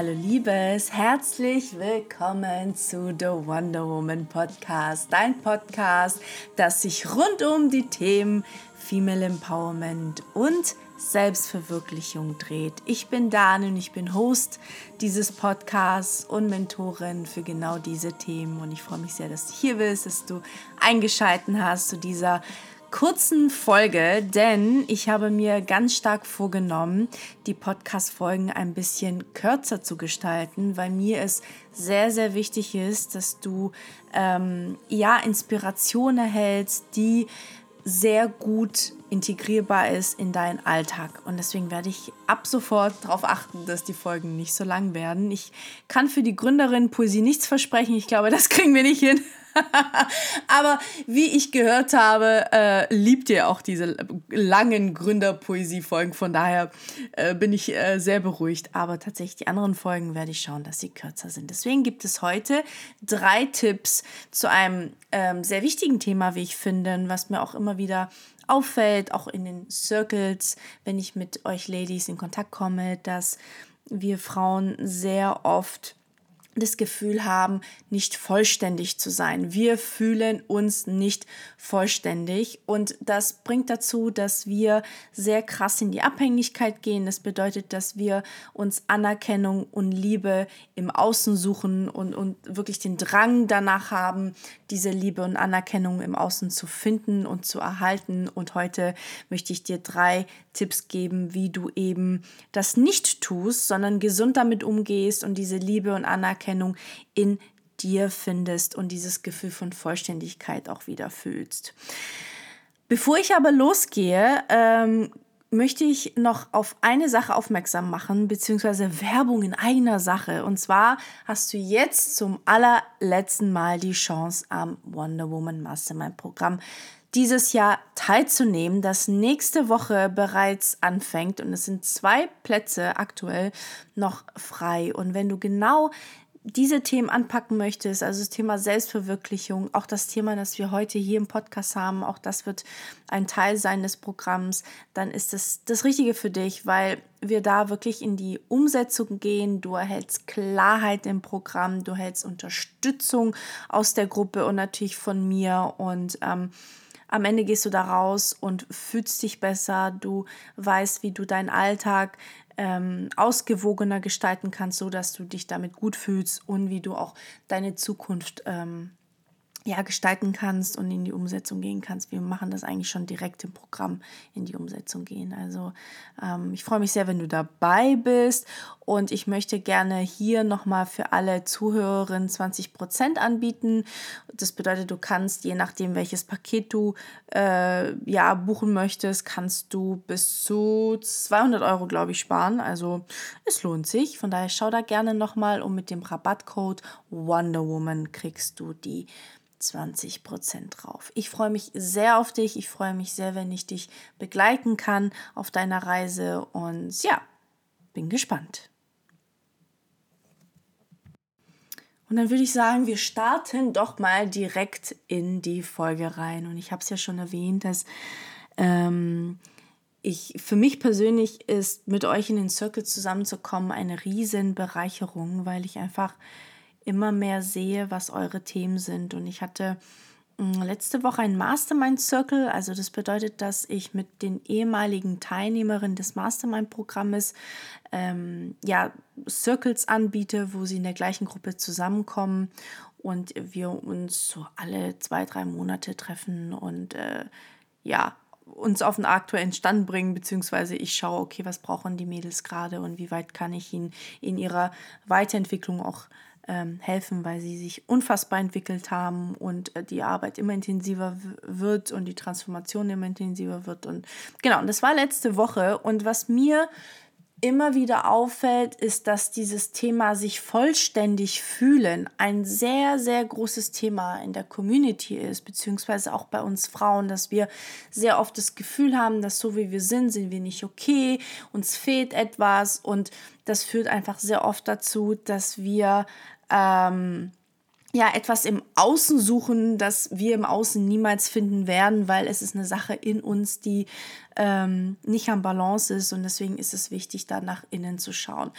Hallo Liebes, herzlich willkommen zu The Wonder Woman Podcast, dein Podcast, das sich rund um die Themen Female Empowerment und Selbstverwirklichung dreht. Ich bin Dani und ich bin Host dieses Podcasts und Mentorin für genau diese Themen. Und ich freue mich sehr, dass du hier bist, dass du eingeschalten hast zu dieser kurzen Folge, denn ich habe mir ganz stark vorgenommen, die Podcast-Folgen ein bisschen kürzer zu gestalten, weil mir es sehr, sehr wichtig ist, dass du ähm, ja Inspiration erhältst, die sehr gut integrierbar ist in deinen Alltag. Und deswegen werde ich ab sofort darauf achten, dass die Folgen nicht so lang werden. Ich kann für die Gründerin Poesie nichts versprechen. Ich glaube, das kriegen wir nicht hin. Aber wie ich gehört habe, äh, liebt ihr auch diese langen Gründerpoesie-Folgen. Von daher äh, bin ich äh, sehr beruhigt. Aber tatsächlich die anderen Folgen werde ich schauen, dass sie kürzer sind. Deswegen gibt es heute drei Tipps zu einem ähm, sehr wichtigen Thema, wie ich finde, was mir auch immer wieder auffällt, auch in den Circles, wenn ich mit euch Ladies in Kontakt komme, dass wir Frauen sehr oft das Gefühl haben, nicht vollständig zu sein. Wir fühlen uns nicht vollständig und das bringt dazu, dass wir sehr krass in die Abhängigkeit gehen. Das bedeutet, dass wir uns Anerkennung und Liebe im Außen suchen und, und wirklich den Drang danach haben, diese Liebe und Anerkennung im Außen zu finden und zu erhalten. Und heute möchte ich dir drei Tipps geben, wie du eben das nicht tust, sondern gesund damit umgehst und diese Liebe und Anerkennung in dir findest und dieses Gefühl von Vollständigkeit auch wieder fühlst. Bevor ich aber losgehe, ähm, möchte ich noch auf eine Sache aufmerksam machen, beziehungsweise Werbung in eigener Sache. Und zwar hast du jetzt zum allerletzten Mal die Chance am Wonder Woman Mastermind Programm dieses Jahr teilzunehmen, das nächste Woche bereits anfängt. Und es sind zwei Plätze aktuell noch frei. Und wenn du genau diese Themen anpacken möchtest, also das Thema Selbstverwirklichung, auch das Thema, das wir heute hier im Podcast haben, auch das wird ein Teil sein des Programms, dann ist das das Richtige für dich, weil wir da wirklich in die Umsetzung gehen. Du erhältst Klarheit im Programm, du erhältst Unterstützung aus der Gruppe und natürlich von mir und ähm, am Ende gehst du da raus und fühlst dich besser, du weißt, wie du deinen Alltag ähm, ausgewogener gestalten kannst, so dass du dich damit gut fühlst und wie du auch deine Zukunft ähm, ja, gestalten kannst und in die Umsetzung gehen kannst. Wir machen das eigentlich schon direkt im Programm in die Umsetzung gehen. Also ähm, ich freue mich sehr, wenn du dabei bist und ich möchte gerne hier nochmal für alle Zuhörerinnen 20% anbieten. Das bedeutet, du kannst, je nachdem, welches Paket du äh, ja, buchen möchtest, kannst du bis zu 200 Euro, glaube ich, sparen. Also es lohnt sich. Von daher schau da gerne nochmal und mit dem Rabattcode Wonder Woman kriegst du die 20% drauf. Ich freue mich sehr auf dich. Ich freue mich sehr, wenn ich dich begleiten kann auf deiner Reise. Und ja, bin gespannt. Und dann würde ich sagen, wir starten doch mal direkt in die Folge rein. Und ich habe es ja schon erwähnt, dass ähm, ich für mich persönlich ist, mit euch in den Circle zusammenzukommen, eine riesen Bereicherung, weil ich einfach immer mehr sehe, was eure Themen sind. Und ich hatte mm, letzte Woche ein Mastermind Circle. Also das bedeutet, dass ich mit den ehemaligen Teilnehmerinnen des Mastermind-Programmes ähm, ja, Circles anbiete, wo sie in der gleichen Gruppe zusammenkommen und wir uns so alle zwei, drei Monate treffen und äh, ja, uns auf den aktuellen Stand bringen, beziehungsweise ich schaue, okay, was brauchen die Mädels gerade und wie weit kann ich ihnen in ihrer Weiterentwicklung auch helfen, weil sie sich unfassbar entwickelt haben und äh, die Arbeit immer intensiver wird und die Transformation immer intensiver wird. Und genau, und das war letzte Woche. Und was mir immer wieder auffällt, ist, dass dieses Thema sich vollständig fühlen ein sehr, sehr großes Thema in der Community ist, beziehungsweise auch bei uns Frauen, dass wir sehr oft das Gefühl haben, dass so wie wir sind, sind wir nicht okay, uns fehlt etwas und das führt einfach sehr oft dazu, dass wir ähm, ja, etwas im Außen suchen, das wir im Außen niemals finden werden, weil es ist eine Sache in uns, die ähm, nicht am Balance ist und deswegen ist es wichtig, da nach innen zu schauen.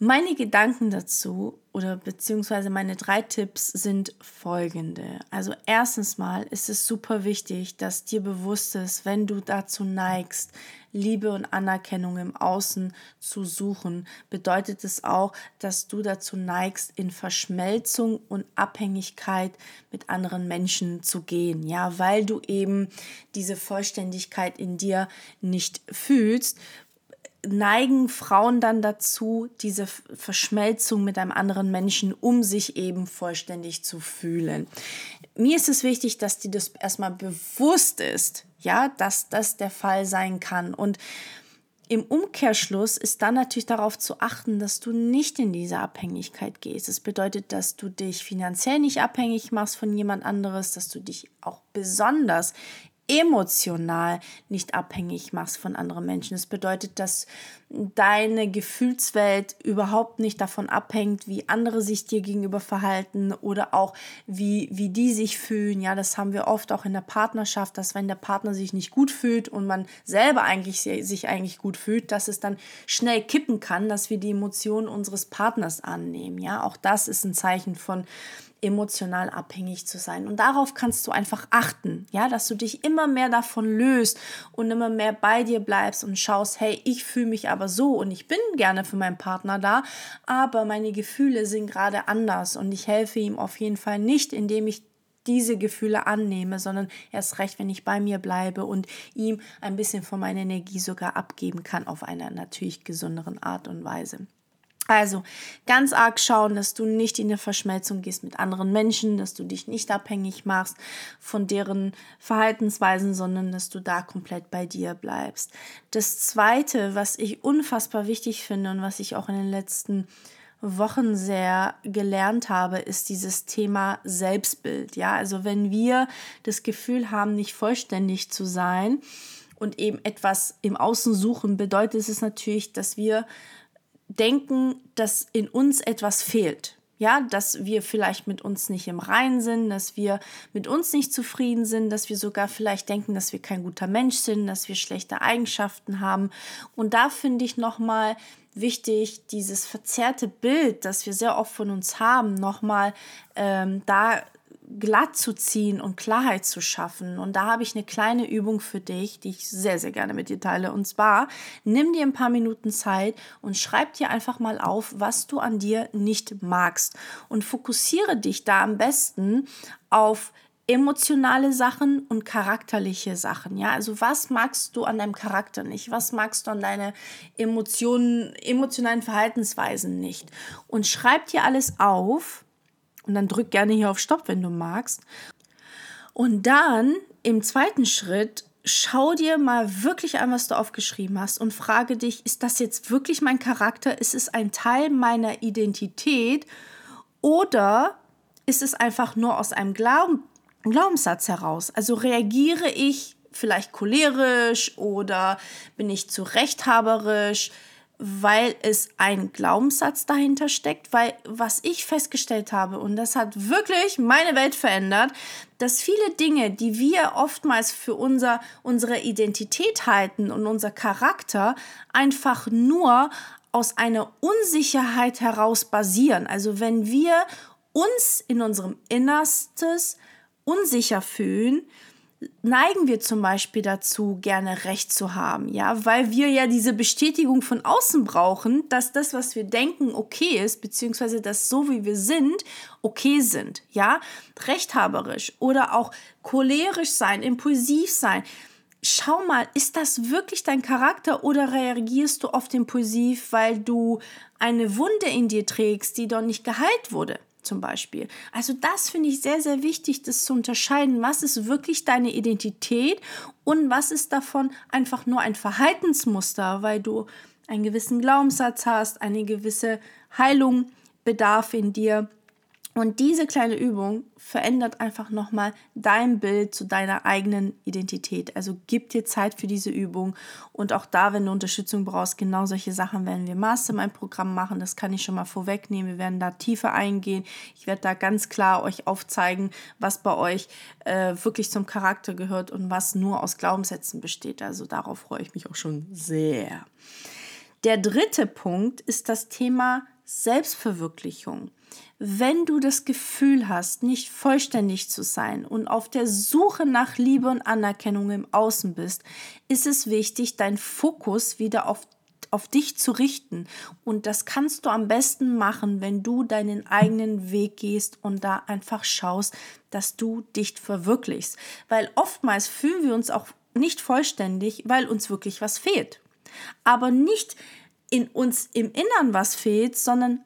Meine Gedanken dazu oder beziehungsweise meine drei Tipps sind folgende. Also erstens mal ist es super wichtig, dass dir bewusst ist, wenn du dazu neigst, Liebe und Anerkennung im Außen zu suchen, bedeutet es auch, dass du dazu neigst, in Verschmelzung und Abhängigkeit mit anderen Menschen zu gehen. Ja, weil du eben diese Vollständigkeit in dir nicht fühlst, neigen Frauen dann dazu, diese Verschmelzung mit einem anderen Menschen, um sich eben vollständig zu fühlen. Mir ist es wichtig, dass dir das erstmal bewusst ist, ja, dass das der Fall sein kann. Und im Umkehrschluss ist dann natürlich darauf zu achten, dass du nicht in diese Abhängigkeit gehst. Das bedeutet, dass du dich finanziell nicht abhängig machst von jemand anderes, dass du dich auch besonders emotional nicht abhängig machst von anderen Menschen. Das bedeutet, dass deine Gefühlswelt überhaupt nicht davon abhängt, wie andere sich dir gegenüber verhalten oder auch wie, wie die sich fühlen. Ja, das haben wir oft auch in der Partnerschaft, dass wenn der Partner sich nicht gut fühlt und man selber eigentlich sich eigentlich gut fühlt, dass es dann schnell kippen kann, dass wir die Emotionen unseres Partners annehmen. Ja, auch das ist ein Zeichen von emotional abhängig zu sein. Und darauf kannst du einfach achten, ja, dass du dich immer mehr davon löst und immer mehr bei dir bleibst und schaust, hey, ich fühle mich aber so und ich bin gerne für meinen Partner da, aber meine Gefühle sind gerade anders und ich helfe ihm auf jeden Fall nicht, indem ich diese Gefühle annehme, sondern erst recht, wenn ich bei mir bleibe und ihm ein bisschen von meiner Energie sogar abgeben kann auf einer natürlich gesünderen Art und Weise. Also ganz arg schauen, dass du nicht in eine Verschmelzung gehst mit anderen Menschen, dass du dich nicht abhängig machst von deren Verhaltensweisen, sondern dass du da komplett bei dir bleibst. Das Zweite, was ich unfassbar wichtig finde und was ich auch in den letzten Wochen sehr gelernt habe, ist dieses Thema Selbstbild. Ja, also wenn wir das Gefühl haben, nicht vollständig zu sein und eben etwas im Außen suchen, bedeutet es natürlich, dass wir denken, dass in uns etwas fehlt. Ja, dass wir vielleicht mit uns nicht im Reinen sind, dass wir mit uns nicht zufrieden sind, dass wir sogar vielleicht denken, dass wir kein guter Mensch sind, dass wir schlechte Eigenschaften haben. Und da finde ich nochmal wichtig, dieses verzerrte Bild, das wir sehr oft von uns haben, nochmal ähm, da glatt zu ziehen und Klarheit zu schaffen. Und da habe ich eine kleine Übung für dich, die ich sehr, sehr gerne mit dir teile. Und zwar, nimm dir ein paar Minuten Zeit und schreib dir einfach mal auf, was du an dir nicht magst. Und fokussiere dich da am besten auf emotionale Sachen und charakterliche Sachen. Ja, also was magst du an deinem Charakter nicht? Was magst du an deinen Emotionen, emotionalen Verhaltensweisen nicht? Und schreib dir alles auf und dann drück gerne hier auf Stopp, wenn du magst. Und dann im zweiten Schritt schau dir mal wirklich an, was du aufgeschrieben hast und frage dich, ist das jetzt wirklich mein Charakter? Ist es ein Teil meiner Identität? Oder ist es einfach nur aus einem Glauben, Glaubenssatz heraus? Also reagiere ich vielleicht cholerisch oder bin ich zu rechthaberisch? Weil es ein Glaubenssatz dahinter steckt, weil was ich festgestellt habe, und das hat wirklich meine Welt verändert, dass viele Dinge, die wir oftmals für unser, unsere Identität halten und unser Charakter, einfach nur aus einer Unsicherheit heraus basieren. Also wenn wir uns in unserem Innerstes unsicher fühlen, neigen wir zum Beispiel dazu, gerne Recht zu haben, ja, weil wir ja diese Bestätigung von außen brauchen, dass das, was wir denken, okay ist, beziehungsweise dass so wie wir sind, okay sind, ja, rechthaberisch oder auch cholerisch sein, impulsiv sein. Schau mal, ist das wirklich dein Charakter oder reagierst du oft impulsiv, weil du eine Wunde in dir trägst, die doch nicht geheilt wurde? Zum Beispiel. Also das finde ich sehr, sehr wichtig, das zu unterscheiden. Was ist wirklich deine Identität und was ist davon einfach nur ein Verhaltensmuster, weil du einen gewissen Glaubenssatz hast, eine gewisse Heilung bedarf in dir und diese kleine Übung verändert einfach nochmal dein Bild zu deiner eigenen Identität. Also gib dir Zeit für diese Übung. Und auch da, wenn du Unterstützung brauchst, genau solche Sachen werden wir Mastermind-Programm machen. Das kann ich schon mal vorwegnehmen. Wir werden da tiefer eingehen. Ich werde da ganz klar euch aufzeigen, was bei euch äh, wirklich zum Charakter gehört und was nur aus Glaubenssätzen besteht. Also darauf freue ich mich auch schon sehr. Der dritte Punkt ist das Thema Selbstverwirklichung. Wenn du das Gefühl hast, nicht vollständig zu sein und auf der Suche nach Liebe und Anerkennung im Außen bist, ist es wichtig, deinen Fokus wieder auf auf dich zu richten. Und das kannst du am besten machen, wenn du deinen eigenen Weg gehst und da einfach schaust, dass du dich verwirklichst. Weil oftmals fühlen wir uns auch nicht vollständig, weil uns wirklich was fehlt. Aber nicht in uns im Innern was fehlt, sondern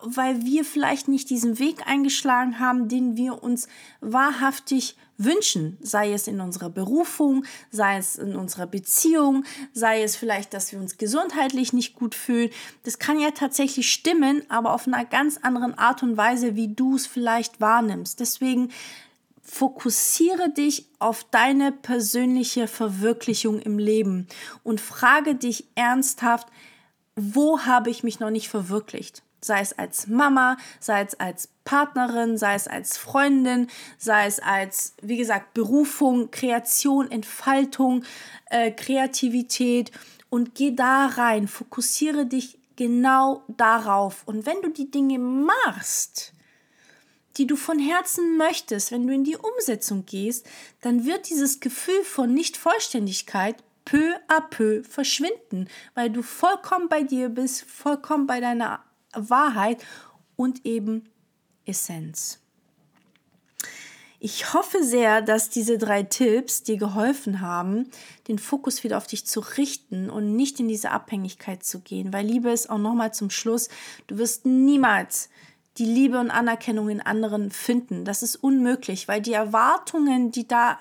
weil wir vielleicht nicht diesen Weg eingeschlagen haben, den wir uns wahrhaftig wünschen, sei es in unserer Berufung, sei es in unserer Beziehung, sei es vielleicht, dass wir uns gesundheitlich nicht gut fühlen. Das kann ja tatsächlich stimmen, aber auf einer ganz anderen Art und Weise, wie du es vielleicht wahrnimmst. Deswegen fokussiere dich auf deine persönliche Verwirklichung im Leben und frage dich ernsthaft, wo habe ich mich noch nicht verwirklicht? sei es als Mama, sei es als Partnerin, sei es als Freundin, sei es als, wie gesagt, Berufung, Kreation, Entfaltung, äh, Kreativität und geh da rein, fokussiere dich genau darauf. Und wenn du die Dinge machst, die du von Herzen möchtest, wenn du in die Umsetzung gehst, dann wird dieses Gefühl von Nichtvollständigkeit peu à peu verschwinden, weil du vollkommen bei dir bist, vollkommen bei deiner Wahrheit und eben Essenz. Ich hoffe sehr, dass diese drei Tipps dir geholfen haben, den Fokus wieder auf dich zu richten und nicht in diese Abhängigkeit zu gehen. Weil Liebe ist auch nochmal zum Schluss, du wirst niemals die Liebe und Anerkennung in anderen finden. Das ist unmöglich, weil die Erwartungen, die da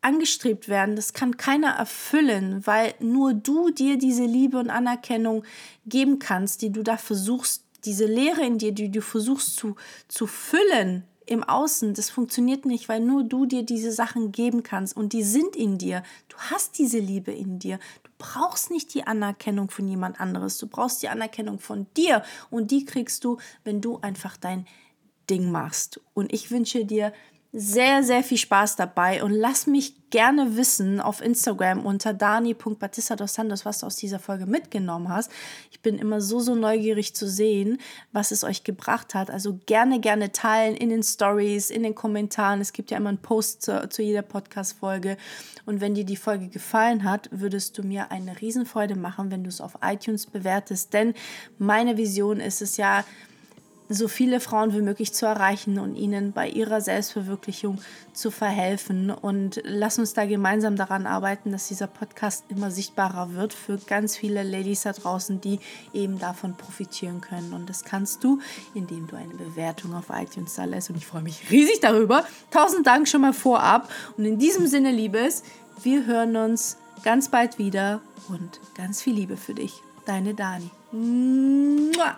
angestrebt werden, das kann keiner erfüllen, weil nur du dir diese Liebe und Anerkennung geben kannst, die du da versuchst, diese Leere in dir, die du versuchst zu, zu füllen im Außen, das funktioniert nicht, weil nur du dir diese Sachen geben kannst und die sind in dir. Du hast diese Liebe in dir. Du brauchst nicht die Anerkennung von jemand anderes. Du brauchst die Anerkennung von dir und die kriegst du, wenn du einfach dein Ding machst. Und ich wünsche dir sehr, sehr viel Spaß dabei und lass mich gerne wissen auf Instagram unter dani.batista dos Santos, was du aus dieser Folge mitgenommen hast. Ich bin immer so, so neugierig zu sehen, was es euch gebracht hat. Also gerne, gerne teilen in den Stories, in den Kommentaren. Es gibt ja immer einen Post zu, zu jeder Podcast-Folge. Und wenn dir die Folge gefallen hat, würdest du mir eine Riesenfreude machen, wenn du es auf iTunes bewertest. Denn meine Vision ist es ja, so viele Frauen wie möglich zu erreichen und ihnen bei ihrer Selbstverwirklichung zu verhelfen. Und lass uns da gemeinsam daran arbeiten, dass dieser Podcast immer sichtbarer wird für ganz viele Ladies da draußen, die eben davon profitieren können. Und das kannst du, indem du eine Bewertung auf iTunes da lässt. Und ich freue mich riesig darüber. Tausend Dank schon mal vorab. Und in diesem Sinne, Liebes, wir hören uns ganz bald wieder und ganz viel Liebe für dich. Deine Dani. Mua.